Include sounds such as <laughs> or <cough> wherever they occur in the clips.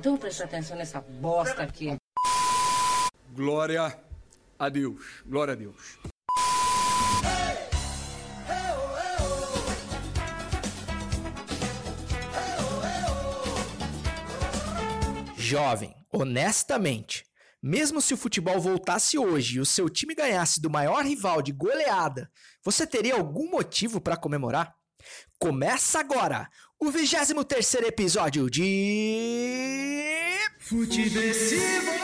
Então presta atenção nessa bosta aqui. Glória a Deus. Glória a Deus. Jovem, honestamente, mesmo se o futebol voltasse hoje e o seu time ganhasse do maior rival de goleada, você teria algum motivo para comemorar? Começa agora o 23 episódio de. Futeversivo!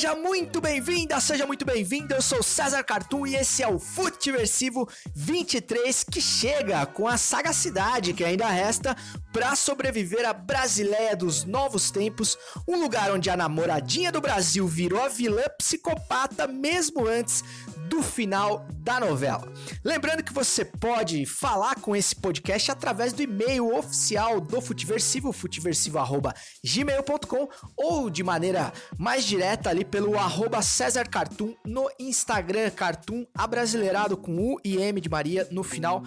Seja muito bem-vinda, seja muito bem-vindo. Eu sou César Cartoon e esse é o Futiversivo 23 que chega com a sagacidade que ainda resta para sobreviver à Brasileia dos novos tempos, um lugar onde a namoradinha do Brasil virou a vilã psicopata mesmo antes do final da novela. Lembrando que você pode falar com esse podcast através do e-mail oficial do Futiversivo, futiversivo@gmail.com ou de maneira mais direta ali pelo arroba César Cartoon no Instagram, Cartoon abrasileirado com U e M de Maria no final.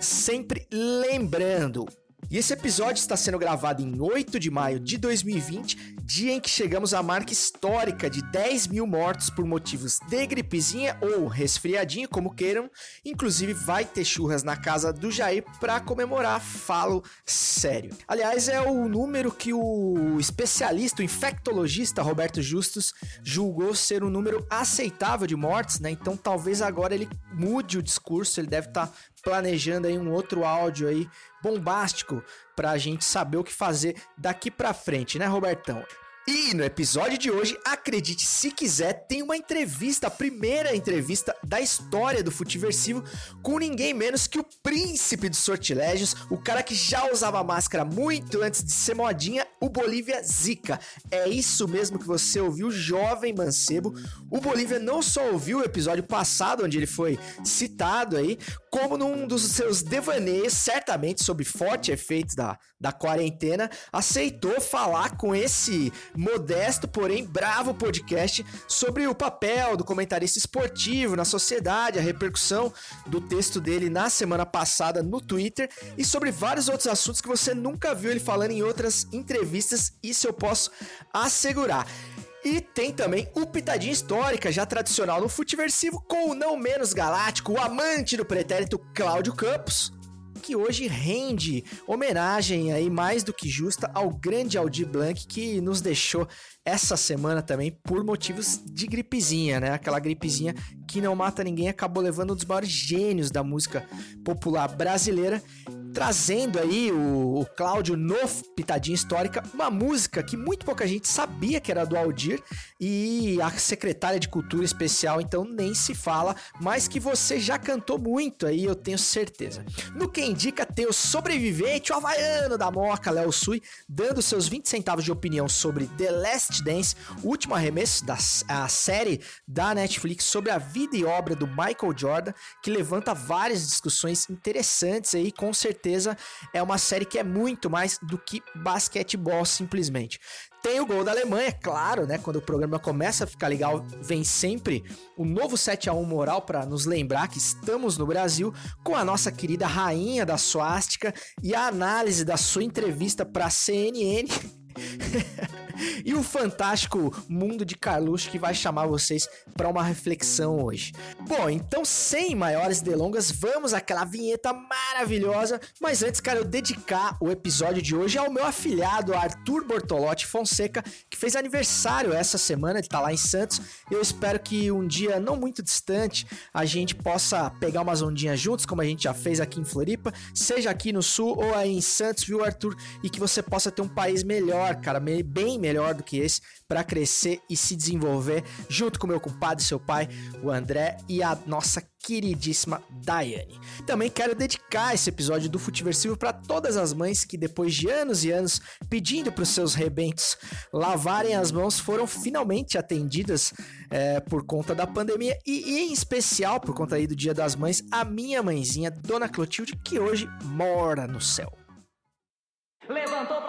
Sempre lembrando, e esse episódio está sendo gravado em 8 de maio de 2020, dia em que chegamos à marca histórica de 10 mil mortos por motivos de gripezinha ou resfriadinho, como queiram. Inclusive, vai ter churras na casa do Jair para comemorar, falo sério. Aliás, é o número que o especialista, o infectologista Roberto Justus, julgou ser um número aceitável de mortes, né? Então talvez agora ele mude o discurso, ele deve estar tá planejando aí um outro áudio aí bombástico pra gente saber o que fazer daqui pra frente, né, Robertão? E no episódio de hoje, acredite se quiser, tem uma entrevista, a primeira entrevista da história do Futiversivo, com ninguém menos que o príncipe dos sortilégios, o cara que já usava máscara muito antes de ser modinha, o Bolívia Zica. É isso mesmo que você ouviu, jovem mancebo. O Bolívia não só ouviu o episódio passado, onde ele foi citado aí, como num dos seus devaneios, certamente sob forte efeitos da, da quarentena, aceitou falar com esse modesto, porém bravo podcast sobre o papel do comentarista esportivo na sociedade, a repercussão do texto dele na semana passada no Twitter e sobre vários outros assuntos que você nunca viu ele falando em outras entrevistas, isso eu posso assegurar. E tem também o Pitadinha Histórica, já tradicional no Futiversivo, com o não menos galáctico, o amante do pretérito Cláudio Campos que hoje rende homenagem aí mais do que justa ao grande Aldir Blanc que nos deixou essa semana também por motivos de gripezinha, né? Aquela gripezinha que não mata ninguém acabou levando um dos maiores gênios da música popular brasileira trazendo aí o, o Cláudio no Pitadinha Histórica, uma música que muito pouca gente sabia que era do Aldir e a secretária de Cultura Especial, então nem se fala, mas que você já cantou muito aí, eu tenho certeza. No que indica ter o sobrevivente, o havaiano da Moca, Léo Sui, dando seus 20 centavos de opinião sobre The Last Dance, o último arremesso da a série da Netflix sobre a vida e obra do Michael Jordan, que levanta várias discussões interessantes aí, com certeza certeza é uma série que é muito mais do que basquetebol simplesmente. Tem o gol da Alemanha, claro, né? Quando o programa começa a ficar legal, vem sempre o novo 7 a 1 moral para nos lembrar que estamos no Brasil com a nossa querida rainha da suástica e a análise da sua entrevista para CNN <laughs> <laughs> e o fantástico mundo de Carluxo que vai chamar vocês para uma reflexão hoje. Bom, então sem maiores delongas, vamos àquela vinheta maravilhosa, mas antes quero dedicar o episódio de hoje ao meu afilhado Arthur Bortolotti Fonseca, que fez aniversário essa semana, ele tá lá em Santos. Eu espero que um dia não muito distante a gente possa pegar umas ondinhas juntos, como a gente já fez aqui em Floripa, seja aqui no sul ou aí em Santos, viu, Arthur? E que você possa ter um país melhor, cara, bem melhor do que esse, para crescer e se desenvolver, junto com meu compadre, seu pai, o André, e a nossa queridíssima Daiane. Também quero dedicar esse episódio do Futiversivo para todas as mães que, depois de anos e anos pedindo para os seus rebentos lavarem as mãos, foram finalmente atendidas é, por conta da pandemia e, em especial por conta aí do Dia das Mães, a minha mãezinha, Dona Clotilde, que hoje mora no céu. Levantou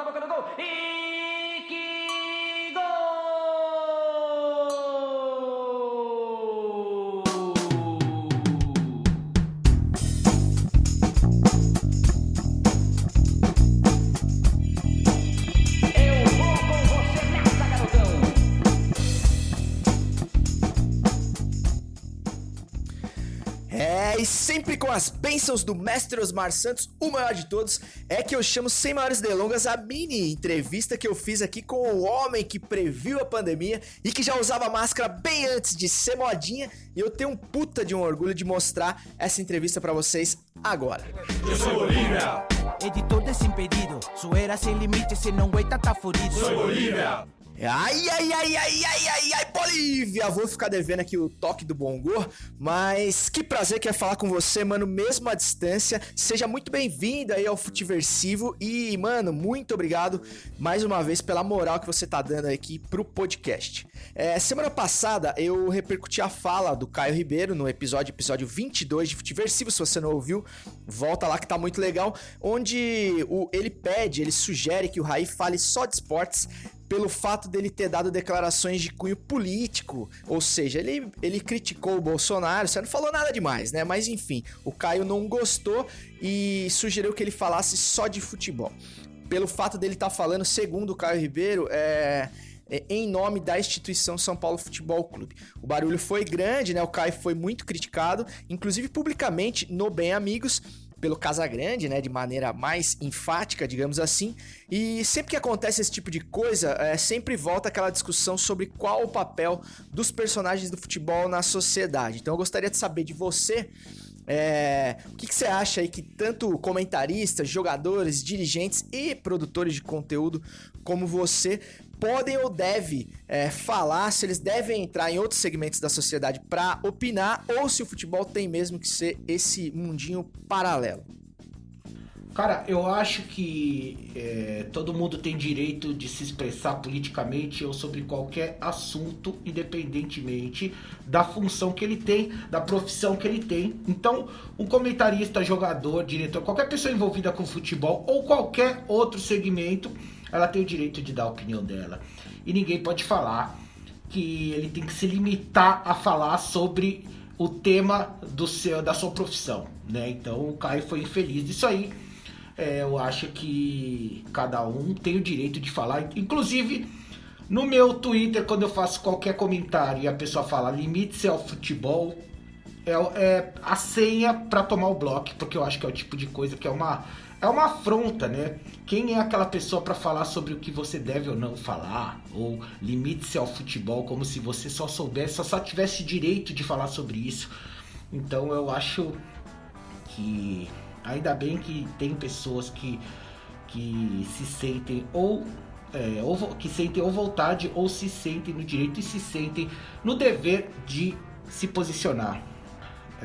sempre com as bênçãos do mestre Osmar Santos, o maior de todos, é que eu chamo sem maiores delongas a mini entrevista que eu fiz aqui com o homem que previu a pandemia e que já usava máscara bem antes de ser modinha, e eu tenho um puta de um orgulho de mostrar essa entrevista para vocês agora. Eu sou Bolívia. Editor desimpedido, su era sem limite, se não aguenta tá furido. Sou Bolívia. Ai, ai, ai, ai, ai, ai, ai, Bolívia! Vou ficar devendo aqui o toque do Bongo, mas que prazer que é falar com você, mano, mesmo à distância. Seja muito bem-vindo aí ao Futiversivo e, mano, muito obrigado mais uma vez pela moral que você tá dando aqui pro podcast. É, semana passada eu repercuti a fala do Caio Ribeiro no episódio, episódio 22 de Futiversivo, se você não ouviu, volta lá que tá muito legal, onde o, ele pede, ele sugere que o Raí fale só de esportes, pelo fato dele ter dado declarações de cunho político, ou seja, ele, ele criticou o Bolsonaro, você não falou nada demais, né? Mas enfim, o Caio não gostou e sugeriu que ele falasse só de futebol. Pelo fato dele estar tá falando, segundo o Caio Ribeiro, é, é, em nome da instituição São Paulo Futebol Clube. O barulho foi grande, né? O Caio foi muito criticado, inclusive publicamente no Bem Amigos pelo Casagrande, né, de maneira mais enfática, digamos assim. E sempre que acontece esse tipo de coisa, é, sempre volta aquela discussão sobre qual o papel dos personagens do futebol na sociedade. Então eu gostaria de saber de você é, o que, que, você acha aí que tanto comentaristas, jogadores, dirigentes e produtores de conteúdo como você podem ou devem é, falar, se eles devem entrar em outros segmentos da sociedade para opinar ou se o futebol tem mesmo que ser esse mundinho paralelo. Cara, eu acho que é, todo mundo tem direito de se expressar politicamente ou sobre qualquer assunto, independentemente da função que ele tem, da profissão que ele tem. Então, um comentarista, jogador, diretor, qualquer pessoa envolvida com futebol ou qualquer outro segmento, ela tem o direito de dar a opinião dela. E ninguém pode falar que ele tem que se limitar a falar sobre o tema do seu, da sua profissão, né? Então, o Caio foi infeliz disso aí é, eu acho que cada um tem o direito de falar. Inclusive, no meu Twitter, quando eu faço qualquer comentário e a pessoa fala limite-se ao futebol, é, é a senha para tomar o bloco, porque eu acho que é o tipo de coisa que é uma, é uma afronta, né? Quem é aquela pessoa para falar sobre o que você deve ou não falar? Ou limite-se ao futebol como se você só soubesse, só, tivesse direito de falar sobre isso. Então eu acho que Ainda bem que tem pessoas que, que se sentem ou, é, ou que sentem ou vontade ou se sentem no direito e se sentem no dever de se posicionar.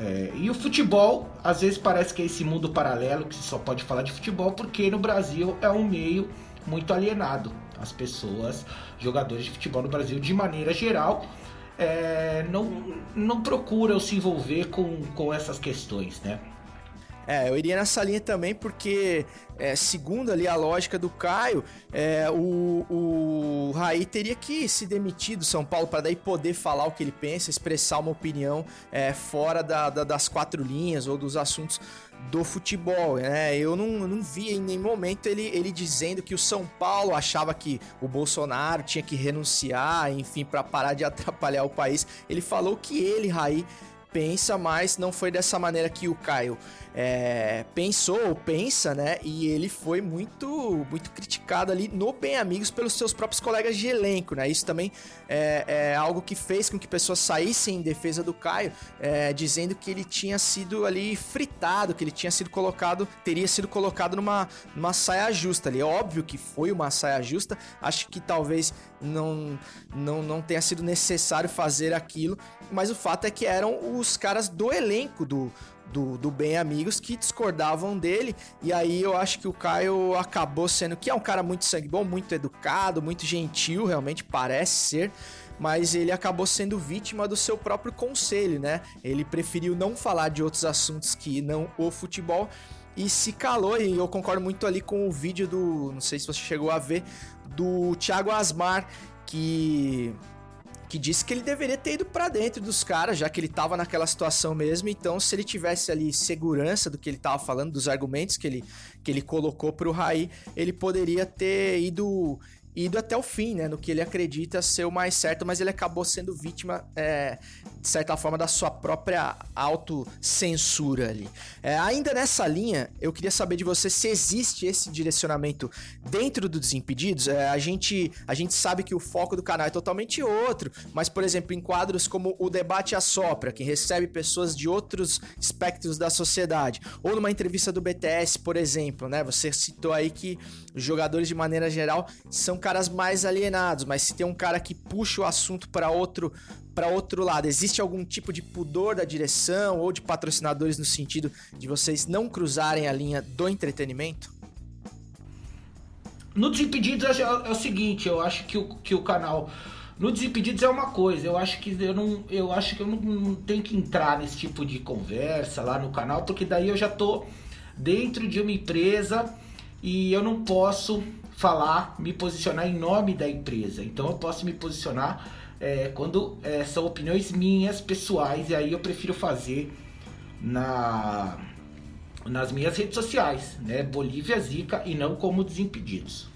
É, e o futebol, às vezes parece que é esse mundo paralelo que só pode falar de futebol, porque no Brasil é um meio muito alienado. As pessoas, jogadores de futebol no Brasil, de maneira geral, é, não, não procuram se envolver com, com essas questões, né? É, eu iria nessa linha também porque, é, segundo ali a lógica do Caio, é, o, o Raí teria que se demitir do São Paulo para daí poder falar o que ele pensa, expressar uma opinião é, fora da, da, das quatro linhas ou dos assuntos do futebol, né? Eu não, não vi em nenhum momento ele, ele dizendo que o São Paulo achava que o Bolsonaro tinha que renunciar, enfim, para parar de <laughs> atrapalhar o país. Ele falou que ele, Raí, pensa, mas não foi dessa maneira que o Caio é, pensou ou pensa, né? E ele foi muito, muito criticado ali no Bem Amigos pelos seus próprios colegas de elenco, né? Isso também é, é algo que fez com que pessoas saíssem em defesa do Caio, é, dizendo que ele tinha sido ali fritado, que ele tinha sido colocado, teria sido colocado numa, numa saia justa ali. É óbvio que foi uma saia justa, acho que talvez não, não, não tenha sido necessário fazer aquilo, mas o fato é que eram os caras do elenco do, do, do Bem Amigos que discordavam dele. E aí eu acho que o Caio acabou sendo, que é um cara muito sangue bom, muito educado, muito gentil, realmente parece ser. Mas ele acabou sendo vítima do seu próprio conselho, né? Ele preferiu não falar de outros assuntos que não o futebol e se calou. E eu concordo muito ali com o vídeo do. Não sei se você chegou a ver, do Thiago Asmar, que que disse que ele deveria ter ido para dentro dos caras, já que ele tava naquela situação mesmo. Então, se ele tivesse ali segurança do que ele tava falando, dos argumentos que ele, que ele colocou pro Raí, ele poderia ter ido ido até o fim, né? No que ele acredita ser o mais certo, mas ele acabou sendo vítima, é, de certa forma, da sua própria autocensura ali. É, ainda nessa linha, eu queria saber de você se existe esse direcionamento dentro do Desimpedidos. É, a, gente, a gente sabe que o foco do canal é totalmente outro, mas, por exemplo, em quadros como o Debate Assopra, que recebe pessoas de outros espectros da sociedade, ou numa entrevista do BTS, por exemplo, né? Você citou aí que os jogadores, de maneira geral, são caras mais alienados, mas se tem um cara que puxa o assunto para outro para outro lado, existe algum tipo de pudor da direção ou de patrocinadores no sentido de vocês não cruzarem a linha do entretenimento? No Desimpedidos é, é o seguinte, eu acho que o, que o canal no Desimpedidos é uma coisa, eu acho que eu não, eu acho que eu não, não, tenho que entrar nesse tipo de conversa lá no canal, porque daí eu já tô dentro de uma empresa e eu não posso falar, me posicionar em nome da empresa. Então eu posso me posicionar é, quando é, são opiniões minhas, pessoais, e aí eu prefiro fazer na, nas minhas redes sociais, né? Bolívia Zica e não como Desimpedidos.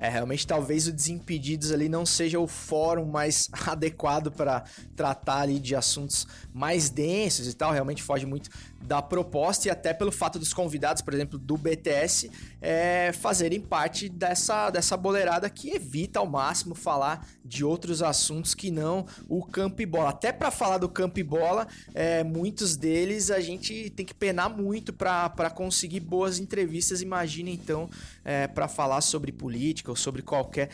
É, realmente talvez o Desimpedidos ali não seja o fórum mais <laughs> adequado para tratar ali de assuntos mais densos e tal, realmente foge muito da proposta e até pelo fato dos convidados, por exemplo, do BTS, é, fazerem parte dessa, dessa boleirada que evita ao máximo falar de outros assuntos que não o campo e bola. Até para falar do campo e bola, é, muitos deles a gente tem que penar muito para conseguir boas entrevistas. Imagina então é, para falar sobre política ou sobre qualquer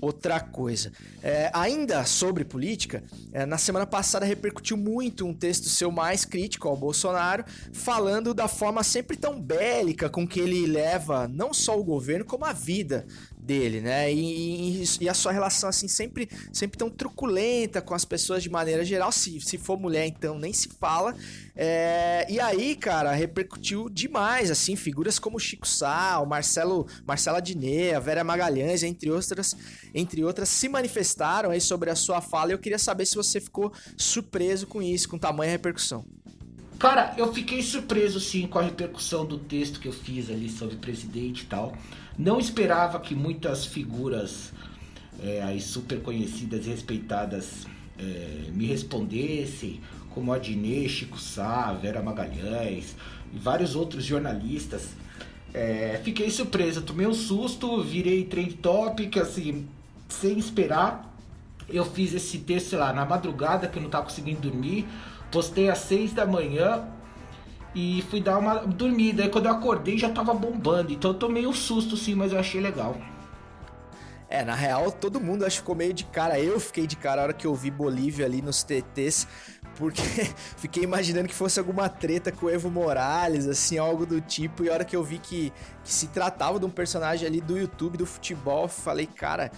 outra coisa. É, ainda sobre política, é, na semana passada repercutiu muito um texto seu mais crítico ao Bolsonaro, falando da forma sempre tão bélica com que ele leva não só o governo, como a vida dele, né? E, e, e, a sua relação, assim, sempre, sempre tão truculenta com as pessoas de maneira geral. Se, se for mulher, então nem se fala. É, e aí, cara, repercutiu demais, assim, figuras como Chico Sá, o Marcelo, Marcela Diné, a Vera Magalhães, entre outras, entre outras, se manifestaram aí sobre a sua fala. E eu queria saber se você ficou surpreso com isso, com tamanha repercussão. Cara, eu fiquei surpreso sim com a repercussão do texto que eu fiz ali sobre presidente e tal. Não esperava que muitas figuras é, super conhecidas e respeitadas é, me respondessem, como a Dinê, Chico Sá, Vera Magalhães e vários outros jornalistas. É, fiquei surpreso, tomei um susto, virei trend topic, assim, sem esperar. Eu fiz esse texto lá na madrugada, que eu não estava conseguindo dormir Postei às 6 da manhã e fui dar uma dormida. Aí quando eu acordei já tava bombando. Então eu tomei um susto sim, mas eu achei legal. É, na real, todo mundo acho que ficou meio de cara. Eu fiquei de cara a hora que eu vi Bolívia ali nos TTs, porque <laughs> fiquei imaginando que fosse alguma treta com o Evo Morales, assim, algo do tipo. E a hora que eu vi que, que se tratava de um personagem ali do YouTube, do futebol, falei, cara,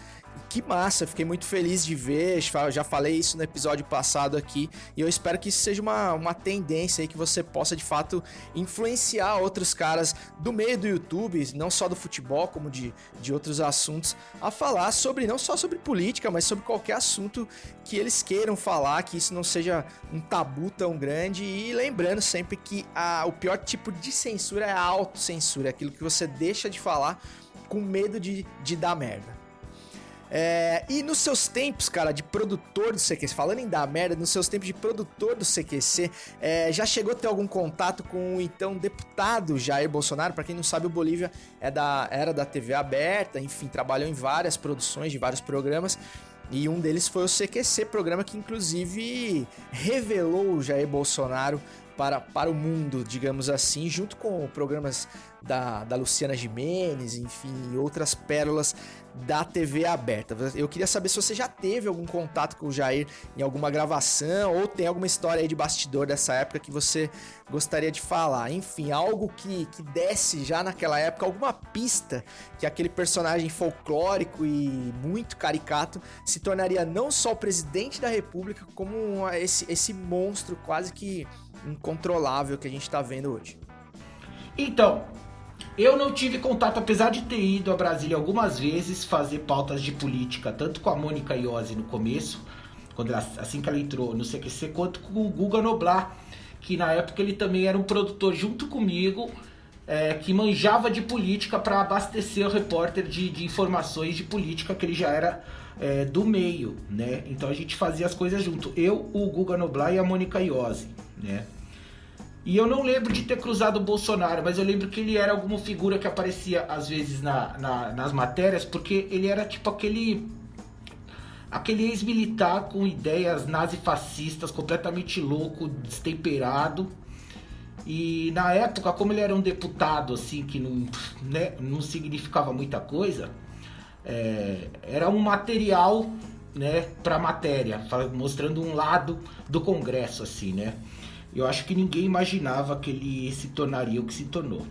que massa, fiquei muito feliz de ver. Já falei isso no episódio passado aqui. E eu espero que isso seja uma, uma tendência aí que você possa de fato influenciar outros caras do meio do YouTube, não só do futebol, como de, de outros assuntos, a falar sobre, não só sobre política, mas sobre qualquer assunto que eles queiram falar, que isso não seja um tabu tão grande. E lembrando sempre que a, o pior tipo de censura é a autocensura, é aquilo que você deixa de falar com medo de, de dar merda. É, e nos seus tempos, cara, de produtor do CQC, falando em dar merda, nos seus tempos de produtor do CQC, é, já chegou a ter algum contato com o então deputado Jair Bolsonaro? Para quem não sabe, o Bolívia é da, era da TV aberta, enfim, trabalhou em várias produções de vários programas. E um deles foi o CQC, programa que inclusive revelou o Jair Bolsonaro para, para o mundo, digamos assim, junto com programas da, da Luciana Jimenez, enfim, outras pérolas da TV aberta. Eu queria saber se você já teve algum contato com o Jair em alguma gravação ou tem alguma história aí de bastidor dessa época que você gostaria de falar. Enfim, algo que, que desse já naquela época, alguma pista que aquele personagem folclórico e muito caricato se tornaria não só o presidente da república, como esse, esse monstro quase que incontrolável que a gente está vendo hoje. Então, eu não tive contato, apesar de ter ido a Brasília algumas vezes fazer pautas de política, tanto com a Mônica Iose no começo, quando ela, assim que ela entrou no CQC, quanto com o Guga Noblar, que na época ele também era um produtor junto comigo é, que manjava de política para abastecer o repórter de, de, informações de política que ele já era é, do meio, né? Então a gente fazia as coisas junto. Eu, o Guga Noblar e a Mônica Iose, né? E eu não lembro de ter cruzado o Bolsonaro, mas eu lembro que ele era alguma figura que aparecia às vezes na, na, nas matérias, porque ele era tipo aquele. aquele ex-militar com ideias nazifascistas, completamente louco, destemperado. E na época, como ele era um deputado, assim, que não, né, não significava muita coisa, é, era um material né, para matéria, mostrando um lado do Congresso, assim, né? Eu acho que ninguém imaginava que ele se tornaria o que se tornou.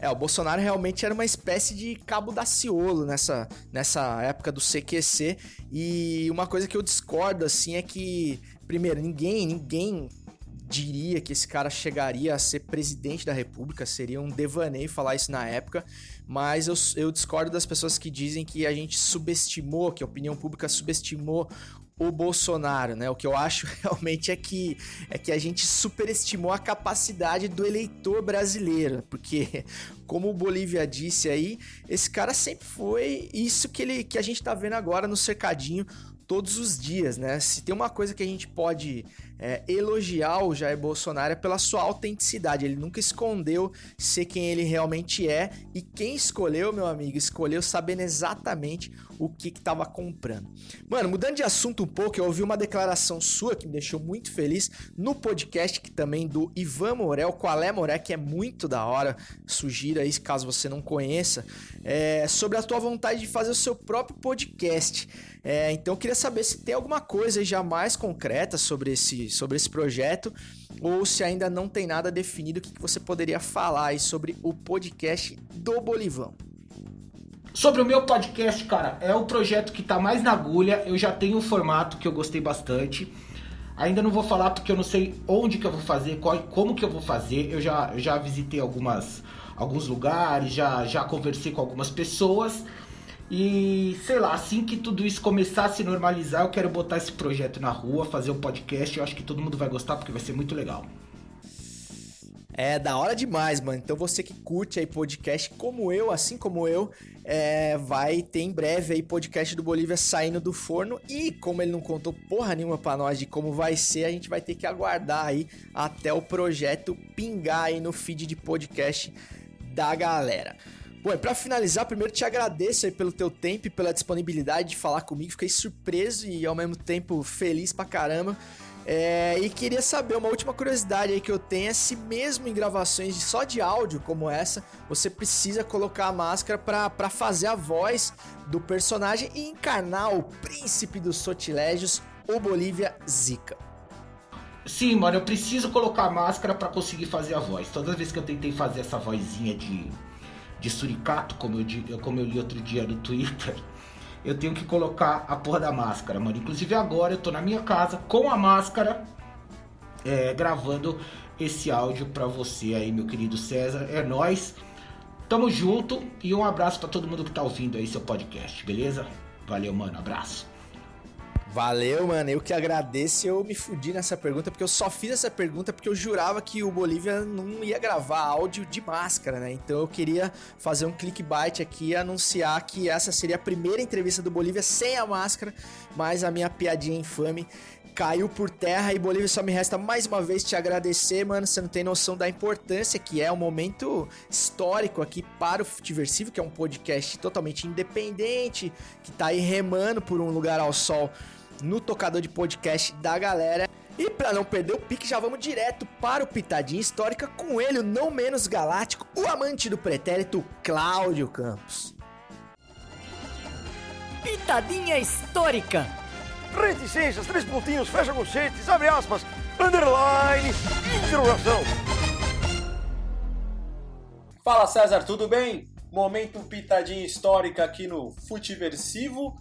É, o Bolsonaro realmente era uma espécie de cabo da ciolo nessa, nessa época do CQC. E uma coisa que eu discordo, assim, é que, primeiro, ninguém, ninguém diria que esse cara chegaria a ser presidente da república, seria um devaneio falar isso na época, mas eu, eu discordo das pessoas que dizem que a gente subestimou, que a opinião pública subestimou o Bolsonaro, né? O que eu acho <laughs> realmente é que é que a gente superestimou a capacidade do eleitor brasileiro, porque <laughs> como o Bolívia disse aí, esse cara sempre foi isso que ele que a gente tá vendo agora no cercadinho todos os dias, né? Se tem uma coisa que a gente pode é, elogiar o Jair Bolsonaro é pela sua autenticidade. Ele nunca escondeu ser quem ele realmente é. E quem escolheu, meu amigo, escolheu sabendo exatamente o que estava comprando. Mano, mudando de assunto um pouco, eu ouvi uma declaração sua que me deixou muito feliz no podcast que também do Ivan Morel, Qual é Moré, que é muito da hora. Sugira aí, caso você não conheça, é, sobre a tua vontade de fazer o seu próprio podcast. É, então eu queria saber se tem alguma coisa já mais concreta sobre esse, sobre esse projeto ou se ainda não tem nada definido, o que, que você poderia falar aí sobre o podcast do Bolivão. Sobre o meu podcast, cara, é o projeto que tá mais na agulha. Eu já tenho um formato que eu gostei bastante. Ainda não vou falar porque eu não sei onde que eu vou fazer, qual, como que eu vou fazer. Eu já, eu já visitei algumas, alguns lugares, já, já conversei com algumas pessoas. E sei lá, assim que tudo isso começar a se normalizar, eu quero botar esse projeto na rua, fazer um podcast. Eu acho que todo mundo vai gostar porque vai ser muito legal. É da hora demais, mano. Então você que curte aí podcast como eu, assim como eu, é, vai ter em breve aí podcast do Bolívia saindo do forno. E como ele não contou porra nenhuma pra nós de como vai ser, a gente vai ter que aguardar aí até o projeto pingar aí no feed de podcast da galera. Bom, e pra finalizar, primeiro te agradeço aí pelo teu tempo e pela disponibilidade de falar comigo. Fiquei surpreso e ao mesmo tempo feliz pra caramba. É, e queria saber, uma última curiosidade aí que eu tenho é se mesmo em gravações só de áudio como essa, você precisa colocar a máscara para fazer a voz do personagem e encarnar o príncipe dos sortilégios, o Bolívia Zika. Sim, mano, eu preciso colocar a máscara para conseguir fazer a voz. Todas as vezes que eu tentei fazer essa vozinha de de suricato, como eu, como eu li outro dia no Twitter, eu tenho que colocar a porra da máscara, mano. Inclusive agora eu tô na minha casa com a máscara, é, gravando esse áudio pra você aí, meu querido César. É nós. Tamo junto e um abraço para todo mundo que tá ouvindo aí seu podcast, beleza? Valeu, mano. Abraço. Valeu, mano. Eu que agradeço. Eu me fudi nessa pergunta porque eu só fiz essa pergunta porque eu jurava que o Bolívia não ia gravar áudio de máscara, né? Então eu queria fazer um clickbait aqui e anunciar que essa seria a primeira entrevista do Bolívia sem a máscara, mas a minha piadinha infame caiu por terra e Bolívia só me resta mais uma vez te agradecer, mano. Você não tem noção da importância que é um momento histórico aqui para o Futiversivo, que é um podcast totalmente independente, que tá aí remando por um lugar ao sol no tocador de podcast da galera. E para não perder o pique, já vamos direto para o Pitadinha Histórica com ele, o não menos galáctico, o amante do pretérito, Cláudio Campos. Pitadinha Histórica. Reticências, três pontinhos, fecha conchetes, abre aspas, underline, interrogação. Fala César, tudo bem? Momento Pitadinha Histórica aqui no Futiversivo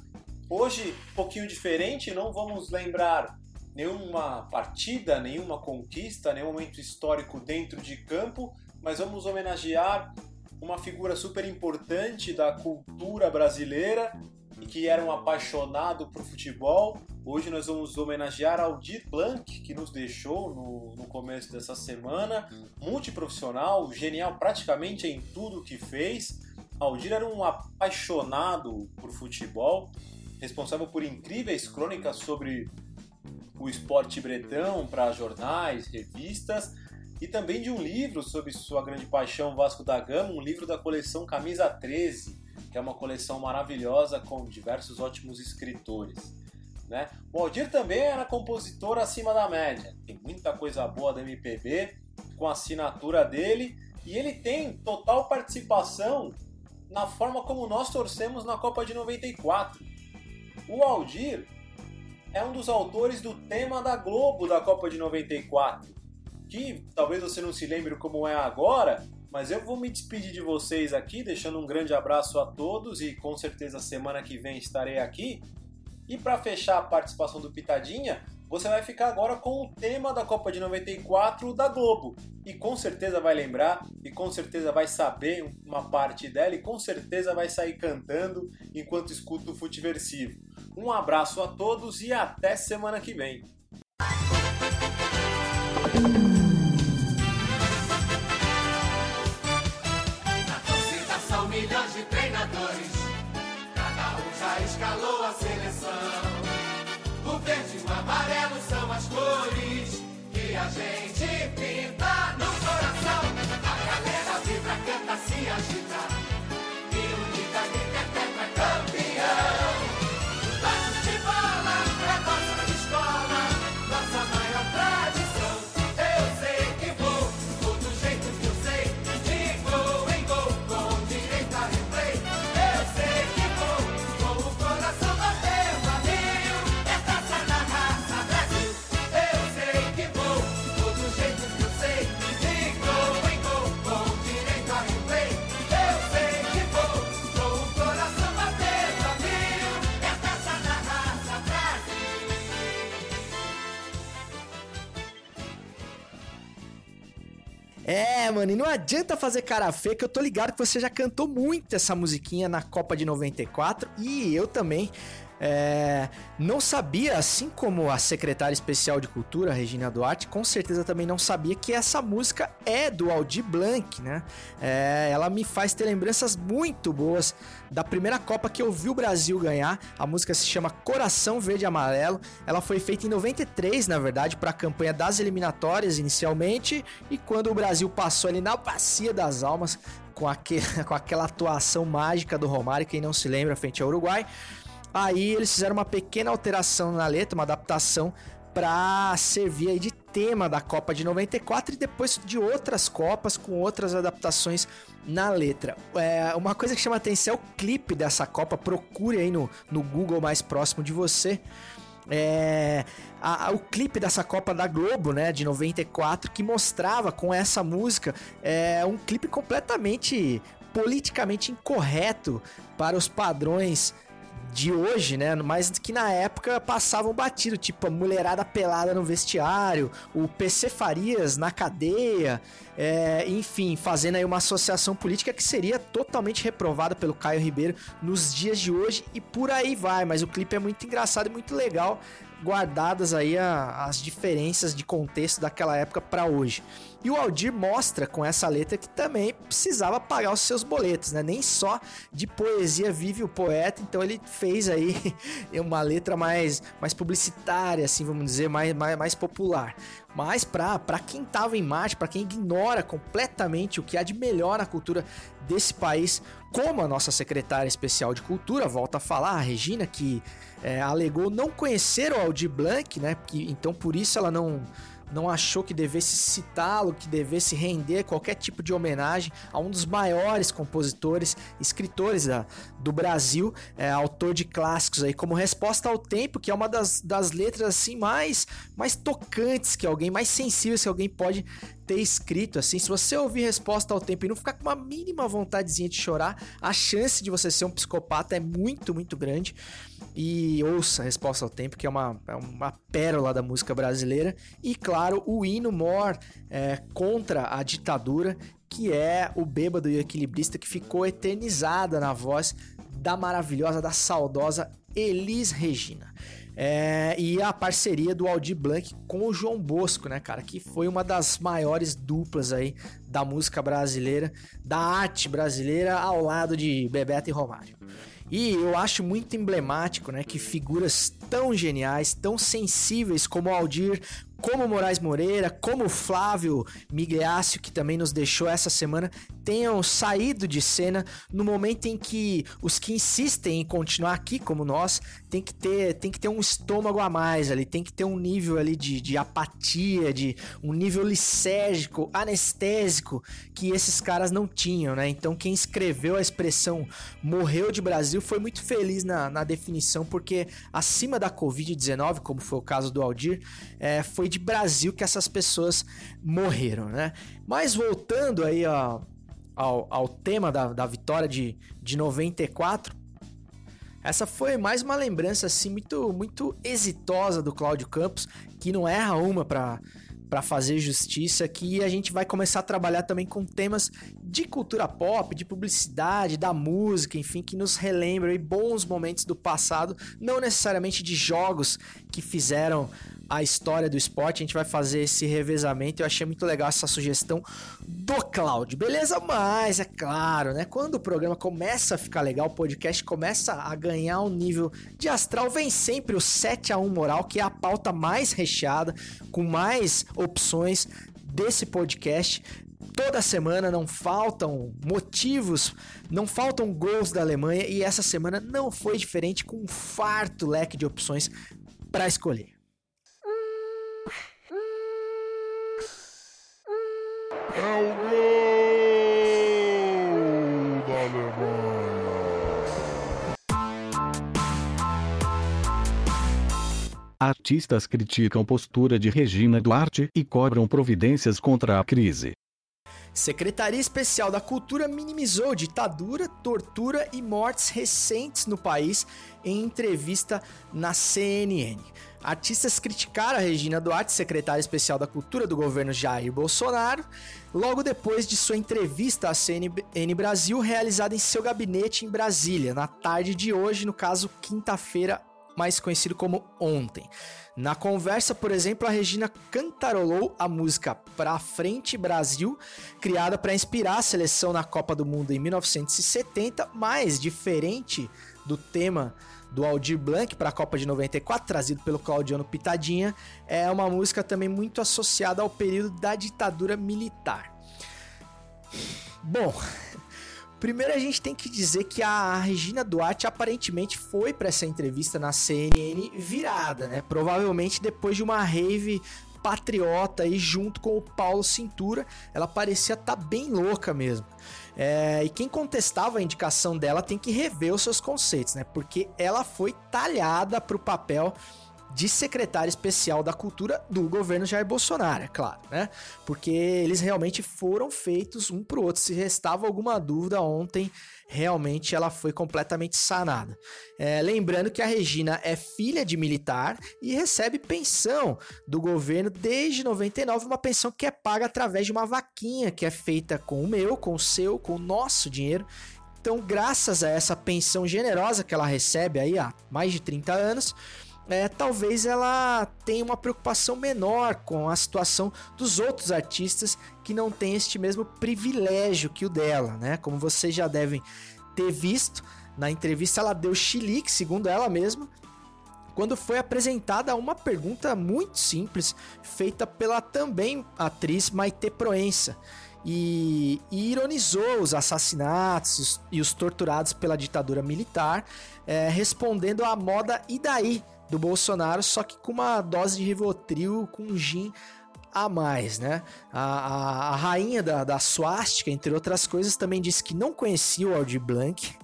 Hoje, um pouquinho diferente, não vamos lembrar nenhuma partida, nenhuma conquista, nenhum momento histórico dentro de campo, mas vamos homenagear uma figura super importante da cultura brasileira e que era um apaixonado por futebol, Hoje nós vamos homenagear Aldir Blanc, que nos deixou no, no começo dessa semana. Multiprofissional, genial praticamente em tudo que fez. Aldir era um apaixonado por futebol, responsável por incríveis crônicas sobre o esporte bretão para jornais, revistas e também de um livro sobre sua grande paixão Vasco da Gama, um livro da coleção Camisa 13, que é uma coleção maravilhosa com diversos ótimos escritores. Né? O Aldir também era compositor acima da média, tem muita coisa boa da MPB com a assinatura dele e ele tem total participação na forma como nós torcemos na Copa de 94. O Aldir é um dos autores do tema da Globo da Copa de 94, que talvez você não se lembre como é agora, mas eu vou me despedir de vocês aqui, deixando um grande abraço a todos e com certeza semana que vem estarei aqui. E para fechar a participação do Pitadinha, você vai ficar agora com o tema da Copa de 94 da Globo. E com certeza vai lembrar, e com certeza vai saber uma parte dela, e com certeza vai sair cantando enquanto escuta o Futiversivo. Um abraço a todos e até semana que vem. Milhões de treinadores, amarelo são as cores que a gente pinta É, mano, e não adianta fazer cara feia, que eu tô ligado que você já cantou muito essa musiquinha na Copa de 94 e eu também. É, não sabia, assim como a secretária especial de cultura, Regina Duarte, com certeza também não sabia que essa música é do Aldir Blanc, né? É, ela me faz ter lembranças muito boas da primeira Copa que eu vi o Brasil ganhar. A música se chama Coração Verde e Amarelo. Ela foi feita em 93, na verdade, para a campanha das eliminatórias inicialmente, e quando o Brasil passou ali na Bacia das Almas, com, aquele, <laughs> com aquela atuação mágica do Romário, quem não se lembra, frente ao Uruguai. Aí eles fizeram uma pequena alteração na letra, uma adaptação para servir aí de tema da Copa de 94 e depois de outras Copas com outras adaptações na letra. É, uma coisa que chama atenção é o clipe dessa Copa, procure aí no, no Google mais próximo de você. É, a- a- o clipe dessa Copa da Globo, né, de 94, que mostrava com essa música é, um clipe completamente politicamente incorreto para os padrões de hoje, né? Mas que na época passavam batido, tipo a mulherada pelada no vestiário, o PC Farias na cadeia, é, enfim, fazendo aí uma associação política que seria totalmente reprovada pelo Caio Ribeiro nos dias de hoje e por aí vai. Mas o clipe é muito engraçado e muito legal, guardadas aí a- as diferenças de contexto daquela época para hoje. E o Aldir mostra com essa letra que também precisava pagar os seus boletos, né? Nem só de poesia vive o poeta, então ele fez aí <laughs> uma letra mais, mais publicitária, assim, vamos dizer, mais, mais, mais popular. Mas para quem tava em Marte, para quem ignora completamente o que há de melhor na cultura desse país, como a nossa secretária especial de cultura volta a falar, a Regina, que é, alegou não conhecer o Aldir Blanc, né? Que, então por isso ela não não achou que devesse citá-lo, que devesse render qualquer tipo de homenagem a um dos maiores compositores, escritores da, do Brasil, é, autor de clássicos aí, como resposta ao tempo, que é uma das, das letras assim mais, mais tocantes que alguém, mais sensíveis que alguém pode ter escrito assim. Se você ouvir resposta ao tempo e não ficar com uma mínima vontadezinha de chorar, a chance de você ser um psicopata é muito, muito grande. E ouça Resposta ao Tempo, que é uma, é uma pérola da música brasileira. E claro, o hino mor é, contra a ditadura, que é o bêbado e o equilibrista que ficou eternizada na voz da maravilhosa, da saudosa Elis Regina. É, e a parceria do Aldir Blanc com o João Bosco, né, cara? Que foi uma das maiores duplas aí da música brasileira, da arte brasileira, ao lado de Bebeto e Romário. E eu acho muito emblemático, né, que figuras tão geniais, tão sensíveis como Aldir, como Moraes Moreira, como Flávio Migliácio, que também nos deixou essa semana, tenham saído de cena no momento em que os que insistem em continuar aqui, como nós, tem que ter, tem que ter um estômago a mais ali, tem que ter um nível ali de, de apatia, de um nível lisérgico, anestésico, que esses caras não tinham, né? Então quem escreveu a expressão morreu de Brasil foi muito feliz na, na definição, porque acima da Covid-19, como foi o caso do Aldir, é, foi de Brasil que essas pessoas morreram, né? Mas voltando aí ó, ao, ao tema da, da vitória de, de 94, essa foi mais uma lembrança assim muito muito exitosa do Cláudio Campos, que não erra uma para para fazer justiça, que a gente vai começar a trabalhar também com temas de cultura pop, de publicidade, da música, enfim, que nos relembram bons momentos do passado, não necessariamente de jogos que fizeram a história do esporte. A gente vai fazer esse revezamento. Eu achei muito legal essa sugestão do Cláudio. Beleza? Mas é claro, né? Quando o programa começa a ficar legal, o podcast começa a ganhar um nível de astral, vem sempre o 7 a 1 moral, que é a pauta mais recheada, com mais opções desse podcast. Toda semana não faltam motivos, não faltam gols da Alemanha e essa semana não foi diferente com um farto leque de opções para escolher. É o gol da Alemanha. Artistas criticam postura de Regina Duarte e cobram providências contra a crise. Secretaria Especial da Cultura minimizou ditadura, tortura e mortes recentes no país em entrevista na CNN. Artistas criticaram a Regina Duarte, secretária especial da Cultura do governo Jair Bolsonaro, logo depois de sua entrevista à CNN Brasil, realizada em seu gabinete em Brasília, na tarde de hoje, no caso, quinta-feira, mais conhecido como ontem. Na conversa, por exemplo, a Regina cantarolou a música Pra Frente Brasil, criada para inspirar a seleção na Copa do Mundo em 1970, mas diferente do tema do Aldir Blanc para a Copa de 94, trazido pelo Claudiano Pitadinha, é uma música também muito associada ao período da ditadura militar. Bom, primeiro a gente tem que dizer que a Regina Duarte aparentemente foi para essa entrevista na CNN virada, né? Provavelmente depois de uma rave patriota aí junto com o Paulo Cintura, ela parecia estar tá bem louca mesmo. É, e quem contestava a indicação dela tem que rever os seus conceitos, né? Porque ela foi talhada para o papel de secretário especial da cultura do governo Jair Bolsonaro, é claro, né? Porque eles realmente foram feitos um pro outro. Se restava alguma dúvida ontem, realmente ela foi completamente sanada. É, lembrando que a Regina é filha de militar e recebe pensão do governo desde 99, uma pensão que é paga através de uma vaquinha que é feita com o meu, com o seu, com o nosso dinheiro. Então, graças a essa pensão generosa que ela recebe aí há mais de 30 anos, é, talvez ela tenha uma preocupação menor com a situação dos outros artistas que não têm este mesmo privilégio que o dela, né? Como vocês já devem ter visto, na entrevista ela deu chilique, segundo ela mesma, quando foi apresentada uma pergunta muito simples, feita pela também atriz Maite Proença. E, e, ironizou os assassinatos e os torturados pela ditadura militar, é, respondendo à moda e daí do Bolsonaro, só que com uma dose de Rivotril com gin a mais, né? A, a, a rainha da, da suástica, entre outras coisas, também disse que não conhecia o Aldir Blanc,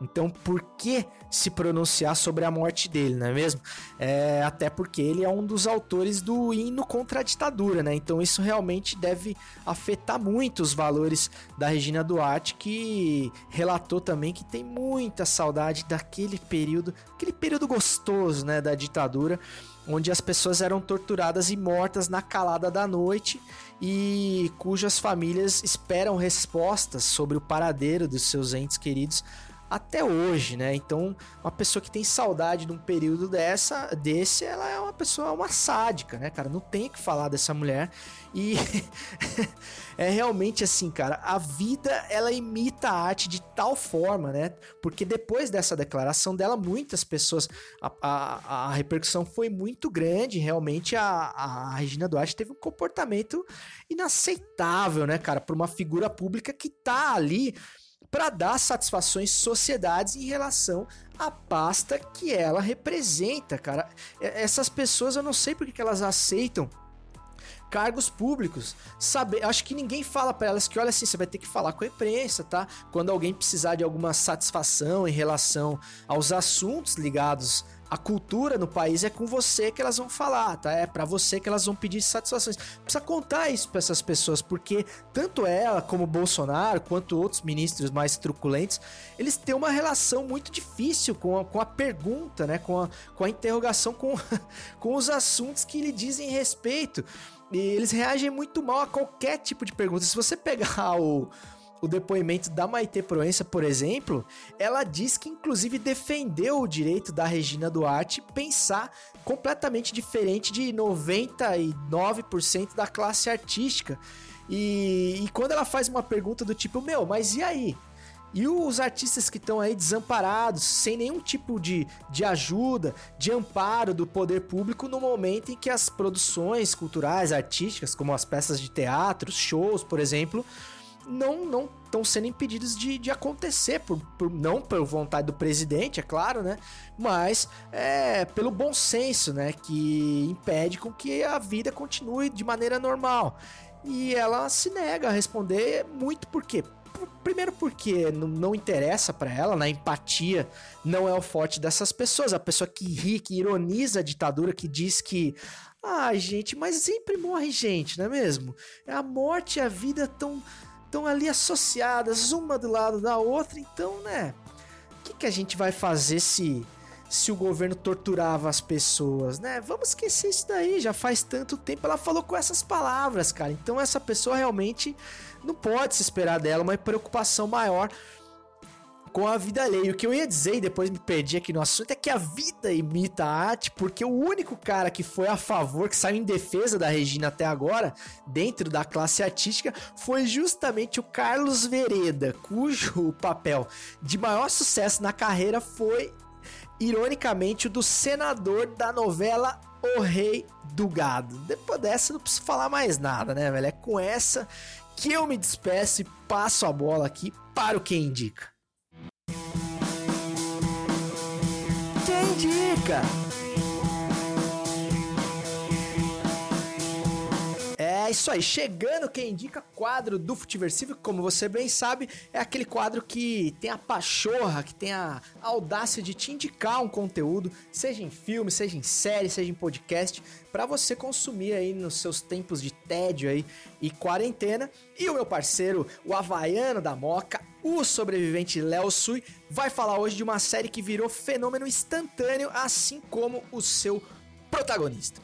então, por que se pronunciar sobre a morte dele, não é mesmo? É, até porque ele é um dos autores do hino contra a ditadura, né? Então, isso realmente deve afetar muito os valores da Regina Duarte, que relatou também que tem muita saudade daquele período, aquele período gostoso, né, da ditadura, onde as pessoas eram torturadas e mortas na calada da noite e cujas famílias esperam respostas sobre o paradeiro dos seus entes queridos até hoje, né? Então, uma pessoa que tem saudade de um período dessa, desse, ela é uma pessoa, uma sádica, né, cara? Não tem que falar dessa mulher. E <laughs> é realmente assim, cara, a vida ela imita a arte de tal forma, né? Porque depois dessa declaração dela, muitas pessoas, a, a, a repercussão foi muito grande. Realmente, a, a Regina Duarte teve um comportamento inaceitável, né, cara, para uma figura pública que tá ali para dar satisfações sociedades em relação à pasta que ela representa, cara. Essas pessoas eu não sei porque que elas aceitam cargos públicos. Saber, acho que ninguém fala para elas que olha assim, você vai ter que falar com a imprensa, tá? Quando alguém precisar de alguma satisfação em relação aos assuntos ligados a cultura no país é com você que elas vão falar, tá? É para você que elas vão pedir satisfações. Precisa contar isso para essas pessoas, porque tanto ela como Bolsonaro, quanto outros ministros mais truculentos, eles têm uma relação muito difícil com a, com a pergunta, né? Com a, com a interrogação, com, <laughs> com os assuntos que lhe dizem respeito. E eles reagem muito mal a qualquer tipo de pergunta. Se você pegar o o depoimento da Maite Proença, por exemplo, ela diz que inclusive defendeu o direito da Regina Duarte pensar completamente diferente de 99% da classe artística. E, e quando ela faz uma pergunta do tipo, meu, mas e aí? E os artistas que estão aí desamparados, sem nenhum tipo de, de ajuda, de amparo do poder público no momento em que as produções culturais, artísticas, como as peças de teatro, shows, por exemplo, não não estão sendo impedidos de, de acontecer, por, por, não por vontade do presidente, é claro, né? Mas é, pelo bom senso, né? Que impede com que a vida continue de maneira normal. E ela se nega a responder muito por quê? Primeiro porque não interessa para ela, né? empatia não é o forte dessas pessoas. A pessoa que ri, que ironiza a ditadura, que diz que ah, gente, mas sempre morre gente, não é mesmo? A morte e a vida tão estão ali associadas, uma do lado da outra, então, né? O que, que a gente vai fazer se se o governo torturava as pessoas, né? Vamos esquecer isso daí, já faz tanto tempo. Ela falou com essas palavras, cara. Então essa pessoa realmente não pode se esperar dela uma preocupação maior com a vida alheia. O que eu ia dizer, e depois me perdi aqui no assunto, é que a vida imita a arte, porque o único cara que foi a favor, que saiu em defesa da Regina até agora, dentro da classe artística, foi justamente o Carlos Vereda, cujo <laughs> papel de maior sucesso na carreira foi, ironicamente, o do senador da novela O Rei do Gado. Depois dessa, não preciso falar mais nada, né, velho? É com essa que eu me despeço e passo a bola aqui para o Quem Indica. Indica. É isso aí, chegando quem indica quadro do Futiversivo, como você bem sabe, é aquele quadro que tem a pachorra, que tem a audácia de te indicar um conteúdo, seja em filme, seja em série, seja em podcast, para você consumir aí nos seus tempos de tédio aí e quarentena. E o meu parceiro, o Havaiano da Moca, o sobrevivente Léo Sui, vai falar hoje de uma série que virou fenômeno instantâneo, assim como o seu protagonista.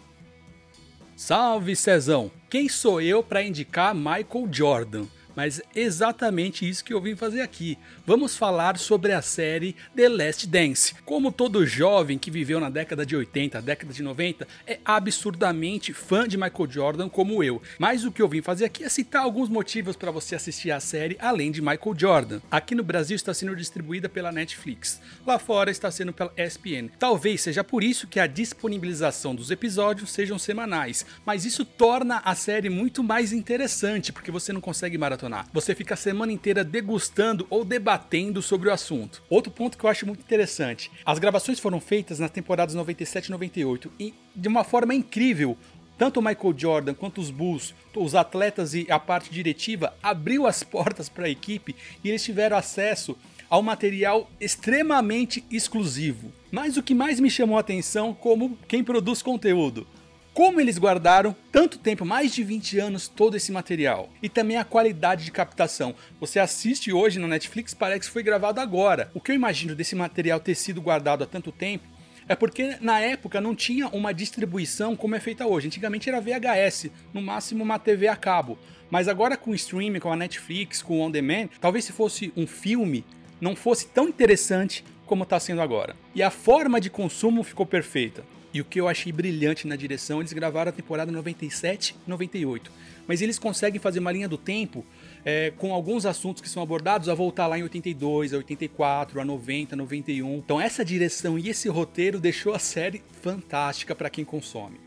Salve Cezão! Quem sou eu para indicar Michael Jordan? Mas exatamente isso que eu vim fazer aqui. Vamos falar sobre a série The Last Dance. Como todo jovem que viveu na década de 80, década de 90, é absurdamente fã de Michael Jordan como eu. Mas o que eu vim fazer aqui é citar alguns motivos para você assistir a série além de Michael Jordan. Aqui no Brasil está sendo distribuída pela Netflix. Lá fora está sendo pela ESPN. Talvez seja por isso que a disponibilização dos episódios sejam semanais, mas isso torna a série muito mais interessante porque você não consegue maratonar maratonar. Você fica a semana inteira degustando ou debatendo sobre o assunto. Outro ponto que eu acho muito interessante: as gravações foram feitas nas temporadas 97 e 98 e de uma forma incrível. Tanto o Michael Jordan quanto os Bulls, os atletas e a parte diretiva abriu as <laughs> portas para a equipe e eles tiveram acesso ao material extremamente exclusivo. Mas o que mais me chamou a atenção como quem produz conteúdo como eles guardaram tanto tempo, mais de 20 anos, todo esse material. E também a qualidade de captação. Você assiste hoje no Netflix, parece que foi gravado agora. O que eu imagino desse material ter sido guardado há tanto tempo é porque na época não tinha uma distribuição como é feita hoje. Antigamente era VHS, no máximo uma TV a cabo. Mas agora com o streaming, com a Netflix, com o On Demand, talvez se fosse um filme não fosse tão interessante como está sendo agora. E a forma de consumo ficou perfeita. E o que eu achei brilhante na direção, eles gravaram a temporada 97 98. Mas eles conseguem fazer uma linha do tempo é, com alguns assuntos que são abordados a voltar lá em 82, a 84, a 90, 91. Então essa direção e esse roteiro deixou a série fantástica para quem consome.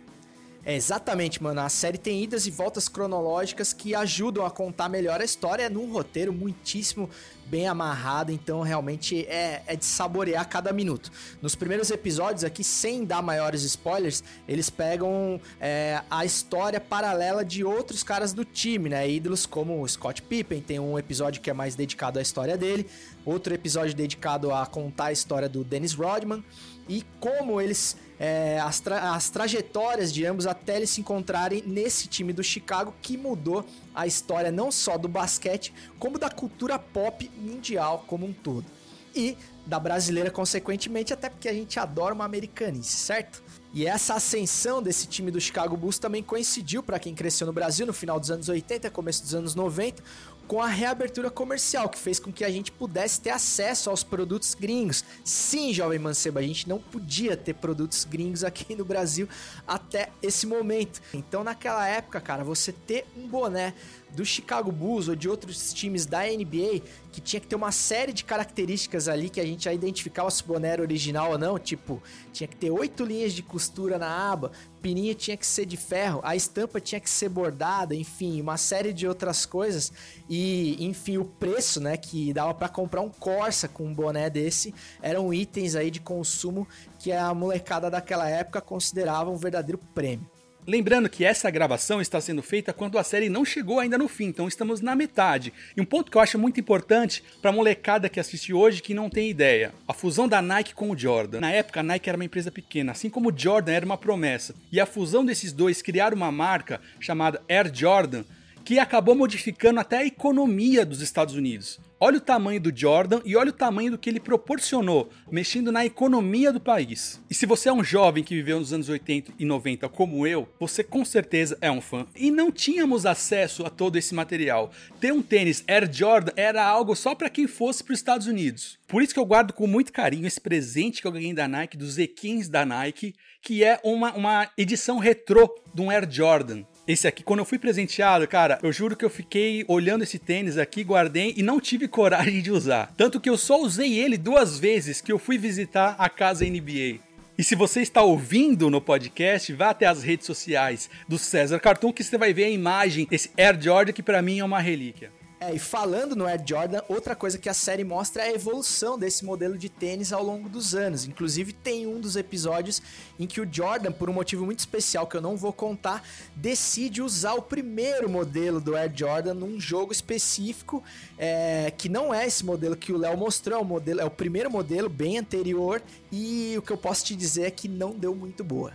É, exatamente, mano. A série tem idas e voltas cronológicas que ajudam a contar melhor a história num roteiro muitíssimo bem amarrado, então realmente é, é de saborear cada minuto. Nos primeiros episódios aqui, sem dar maiores spoilers, eles pegam é, a história paralela de outros caras do time, né? Ídolos como o Scott Pippen, tem um episódio que é mais dedicado à história dele, outro episódio dedicado a contar a história do Dennis Rodman e como eles é, as, tra as trajetórias de ambos até eles se encontrarem nesse time do Chicago que mudou a história não só do basquete, como da cultura pop mundial como um todo. E da brasileira, consequentemente, até porque a gente adora uma americanice, certo? E essa ascensão desse time do Chicago Bulls também coincidiu para quem cresceu no Brasil no final dos anos 80, começo dos anos 90, com a reabertura comercial, que fez com que a gente pudesse ter acesso aos produtos gringos. Sim, jovem mancebo, a gente não podia ter produtos gringos aqui no Brasil até esse momento. Então, naquela época, cara, você ter um boné do Chicago Bulls ou de outros times da NBA que tinha que ter uma série de características ali que a gente já identificava se o boné era original ou não, tipo, tinha que ter oito linhas de costura na aba, pininha tinha que ser de ferro, a estampa tinha que ser bordada, enfim, uma série de outras coisas e, enfim, o preço, né, que dava para comprar um Corsa com um boné desse, eram itens aí de consumo que a molecada daquela época considerava um verdadeiro prêmio. Lembrando que essa gravação está sendo feita quando a série não chegou ainda no fim, então estamos na metade. E um ponto que eu acho muito importante para a molecada que assiste hoje que não tem ideia: a fusão da Nike com o Jordan. Na época, a Nike era uma empresa pequena, assim como o Jordan era uma promessa. E a fusão desses dois criar uma marca chamada Air Jordan que acabou modificando até a economia dos Estados Unidos. Olha o tamanho do Jordan e olha o tamanho do que ele proporcionou, mexendo na economia do país. E se você é um jovem que viveu nos anos 80 e 90 como eu, você com certeza é um fã. E não tínhamos acesso a todo esse material. Ter um tênis Air Jordan era algo só para quem fosse para os Estados Unidos. Por isso que eu guardo com muito carinho esse presente que eu ganhei da Nike, dos Z15 da Nike, que é uma, uma edição retrô de um Air Jordan. Esse aqui, quando eu fui presenteado, cara, eu juro que eu fiquei olhando esse tênis aqui, guardei e não tive <laughs> coragem de usar. Tanto que eu só usei ele duas vezes que eu fui visitar a casa NBA. E se você está ouvindo no podcast, vá até as redes sociais do César Cartoon que você vai ver a imagem desse Air Jordan que para mim é uma relíquia. É, e falando no Air Jordan, outra coisa que a série mostra é a evolução desse modelo de tênis ao longo dos anos. Inclusive, tem um dos episódios em que o Jordan, por um motivo muito especial que eu não vou contar, decide usar o primeiro modelo do Air Jordan num jogo específico, é, que não é esse modelo que o Léo mostrou, é o, modelo, é o primeiro modelo, bem anterior, e o que eu posso te dizer é que não deu muito boa.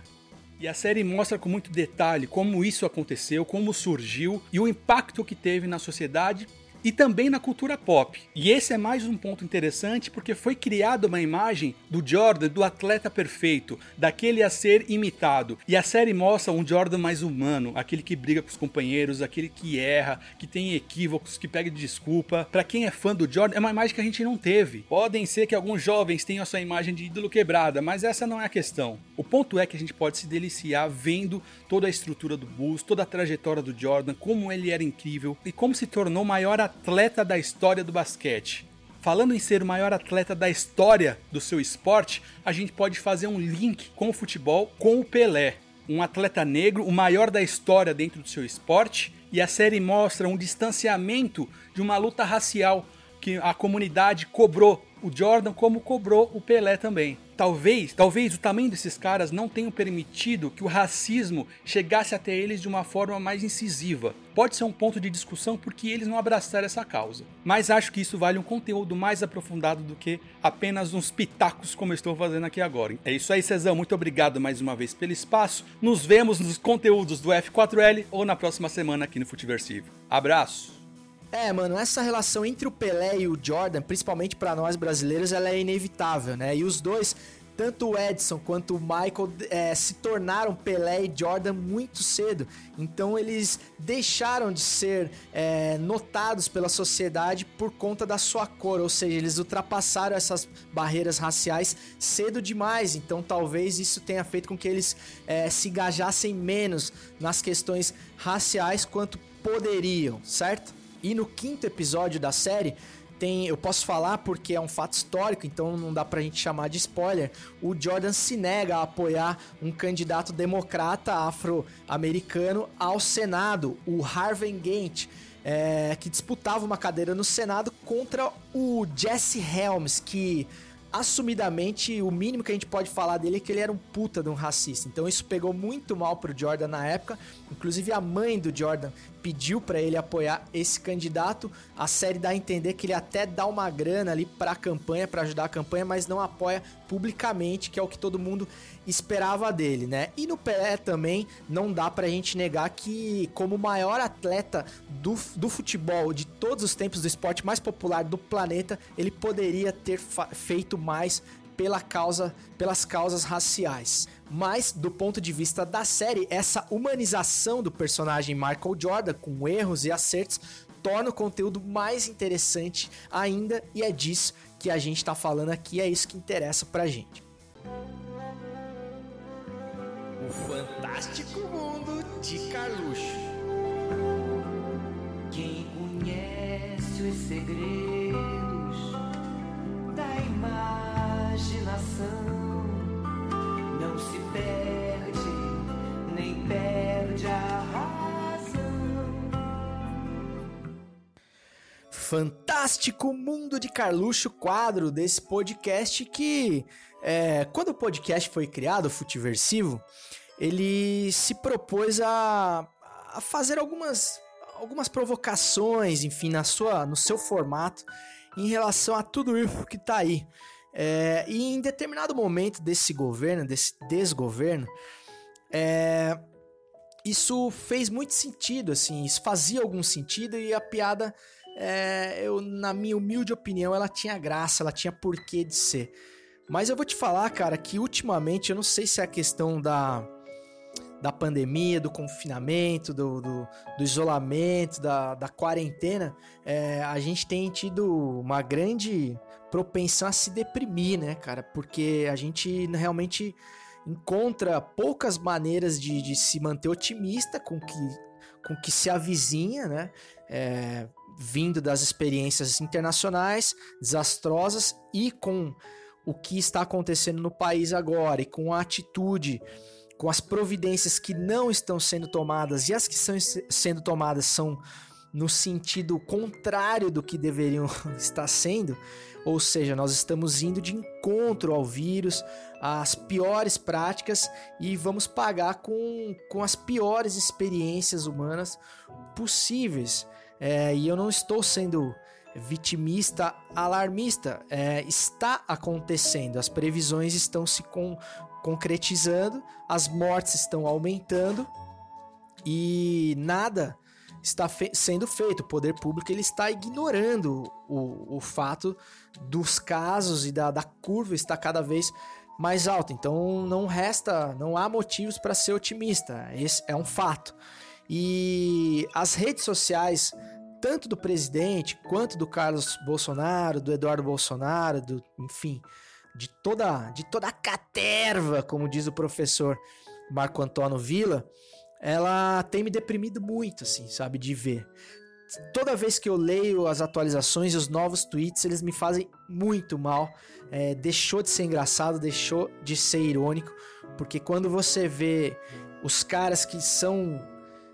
E a série mostra com muito detalhe como isso aconteceu, como surgiu e o impacto que teve na sociedade e também na cultura pop. E esse é mais um ponto interessante porque foi criada uma imagem do Jordan, do atleta perfeito, daquele a ser imitado. E a série mostra um Jordan mais humano, aquele que briga com os companheiros, aquele que erra, que tem equívocos, que pede desculpa. Para quem é fã do Jordan, é uma imagem que a gente não teve. Podem ser que alguns jovens tenham a sua imagem de ídolo quebrada, mas essa não é a questão. O ponto é que a gente pode se deliciar vendo toda a estrutura do Bulls, toda a trajetória do Jordan, como ele era incrível e como se tornou maior atleta da história do basquete. Falando em ser o maior atleta da história do seu esporte, a gente pode fazer um link com o futebol com o Pelé. Um atleta negro, o maior da história dentro do seu esporte, e a série mostra um distanciamento de uma luta racial que a comunidade cobrou o Jordan como cobrou o Pelé também. Talvez, talvez o tamanho desses caras não tenha permitido que o racismo chegasse até eles de uma forma mais incisiva. Pode ser um ponto de discussão porque eles não abraçaram essa causa. Mas acho que isso vale um conteúdo mais aprofundado do que apenas uns pitacos como eu estou fazendo aqui agora. É isso aí, Cezão. Muito obrigado mais uma vez pelo espaço. Nos vemos nos conteúdos do F4L ou na próxima semana aqui no Futiversivo. Abraço! É, mano, essa relação entre o Pelé e o Jordan, principalmente para nós brasileiros, ela é inevitável, né? E os dois tanto o Edson quanto o Michael é, se tornaram Pelé e Jordan muito cedo. Então eles deixaram de ser é, notados pela sociedade por conta da sua cor, ou seja, eles ultrapassaram essas barreiras raciais cedo demais. Então talvez isso tenha feito com que eles é, se engajassem menos nas questões raciais quanto poderiam, certo? E no quinto episódio da série, tem, eu posso falar porque é um fato histórico, então não dá pra gente chamar de spoiler. O Jordan se nega a apoiar um candidato democrata afro-americano ao Senado, o Harvey Gantt. É, que disputava uma cadeira no Senado contra o Jesse Helms, que assumidamente o mínimo que a gente pode falar dele é que ele era um puta de um racista. Então isso pegou muito mal pro Jordan na época. Inclusive a mãe do Jordan pediu para ele apoiar esse candidato. A série dá a entender que ele até dá uma grana ali para a campanha, para ajudar a campanha, mas não apoia publicamente, que é o que todo mundo esperava dele, né? E no Pelé também não dá pra gente negar que como o maior atleta do, do futebol de todos os tempos do esporte mais popular do planeta, ele poderia ter feito mais pela causa, pelas causas raciais. Mas, do ponto de vista da série, essa humanização do personagem Michael Jordan, com erros e acertos, torna o conteúdo mais interessante ainda, e é disso que a gente está falando aqui, é isso que interessa pra gente. O fantástico mundo de Carluxo. Quem conhece os segredos da imaginação não se perde, nem perde a razão. Fantástico Mundo de Carluxo, quadro desse podcast que, é, quando o podcast foi criado, o Futiversivo, ele se propôs a, a fazer algumas, algumas provocações, enfim, na sua, no seu formato, em relação a tudo isso que tá aí. É, e em determinado momento desse governo, desse desgoverno, é, isso fez muito sentido, assim, isso fazia algum sentido e a piada, é, eu, na minha humilde opinião, ela tinha graça, ela tinha porquê de ser. Mas eu vou te falar, cara, que ultimamente, eu não sei se é a questão da, da pandemia, do confinamento, do, do, do isolamento, da, da quarentena, é, a gente tem tido uma grande propensão a se deprimir, né, cara? Porque a gente realmente encontra poucas maneiras de, de se manter otimista com que com que se avizinha, né? É, vindo das experiências internacionais desastrosas e com o que está acontecendo no país agora e com a atitude, com as providências que não estão sendo tomadas e as que estão sendo tomadas são no sentido contrário do que deveriam <laughs> estar sendo, ou seja, nós estamos indo de encontro ao vírus, às piores práticas e vamos pagar com, com as piores experiências humanas possíveis. É, e eu não estou sendo vitimista, alarmista. É, está acontecendo, as previsões estão se con concretizando, as mortes estão aumentando e nada está fe sendo feito. O poder público ele está ignorando o, o fato dos casos e da, da curva está cada vez mais alta. Então não resta, não há motivos para ser otimista. Esse é um fato. E as redes sociais, tanto do presidente quanto do Carlos Bolsonaro, do Eduardo Bolsonaro, do, enfim, de toda, de toda a caterva, como diz o professor Marco Antônio Villa, ela tem me deprimido muito, assim, sabe, de ver. Toda vez que eu leio as atualizações e os novos tweets, eles me fazem muito mal. É, deixou de ser engraçado, deixou de ser irônico, porque quando você vê os caras que são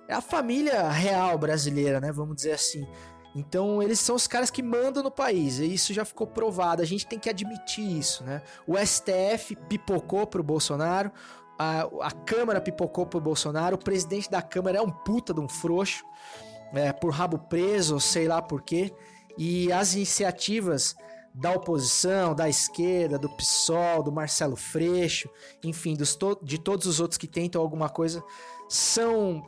é a família real brasileira, né? Vamos dizer assim. Então, eles são os caras que mandam no país, e isso já ficou provado. A gente tem que admitir isso, né? O STF pipocou pro Bolsonaro, a, a Câmara pipocou pro Bolsonaro, o presidente da Câmara é um puta de um frouxo, é, por rabo preso, sei lá por quê. E as iniciativas da oposição, da esquerda, do PSOL, do Marcelo Freixo, enfim, dos to de todos os outros que tentam alguma coisa, são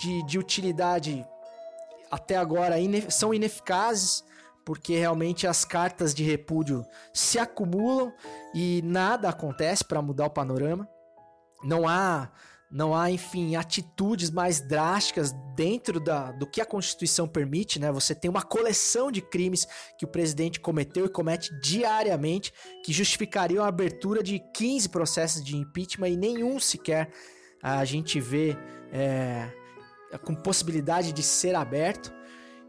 de, de utilidade até agora são ineficazes porque realmente as cartas de repúdio se acumulam e nada acontece para mudar o panorama. Não há não há, enfim, atitudes mais drásticas dentro da, do que a Constituição permite, né? Você tem uma coleção de crimes que o presidente cometeu e comete diariamente que justificariam a abertura de 15 processos de impeachment e nenhum sequer a gente vê é, com possibilidade de ser aberto.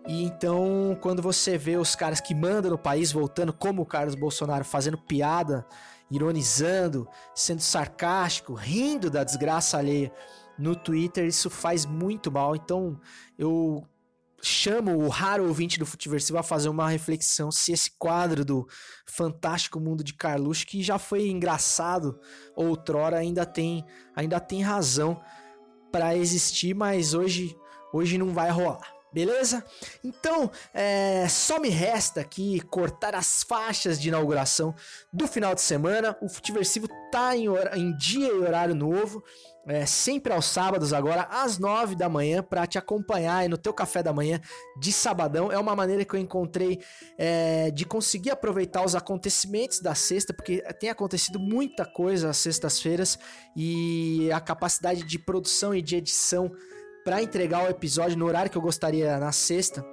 E então, quando você vê os caras que mandam no país voltando, como o Carlos Bolsonaro, fazendo piada ironizando, sendo sarcástico, rindo da desgraça alheia no Twitter, isso faz muito mal. Então eu chamo o raro ouvinte do Futiversivo a fazer uma reflexão se esse quadro do fantástico mundo de Carluxo, que já foi engraçado outrora, ainda tem, ainda tem razão para existir, mas hoje, hoje não vai rolar. Beleza? Então, é, só me resta aqui cortar as faixas de inauguração do final de semana. O Futiversivo tá em, em dia e horário novo, é, sempre aos sábados agora, às nove da manhã, para te acompanhar no teu café da manhã de sabadão. É uma maneira que eu encontrei é, de conseguir aproveitar os acontecimentos da sexta, porque tem acontecido muita coisa às sextas-feiras e a capacidade de produção e de edição para entregar o episódio no horário que eu gostaria na sexta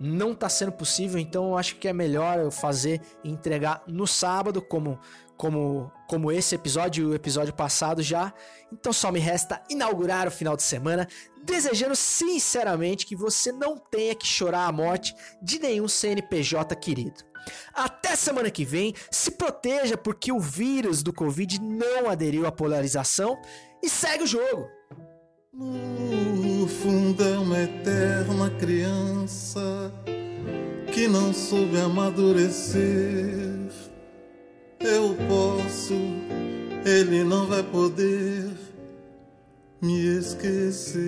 não está sendo possível, então eu acho que é melhor eu fazer e entregar no sábado, como como como esse episódio e o episódio passado já. Então só me resta inaugurar o final de semana, desejando sinceramente que você não tenha que chorar a morte de nenhum CNPJ querido. Até semana que vem, se proteja porque o vírus do Covid não aderiu à polarização e segue o jogo. No fundo é eterna criança que não soube amadurecer. Eu posso, ele não vai poder me esquecer.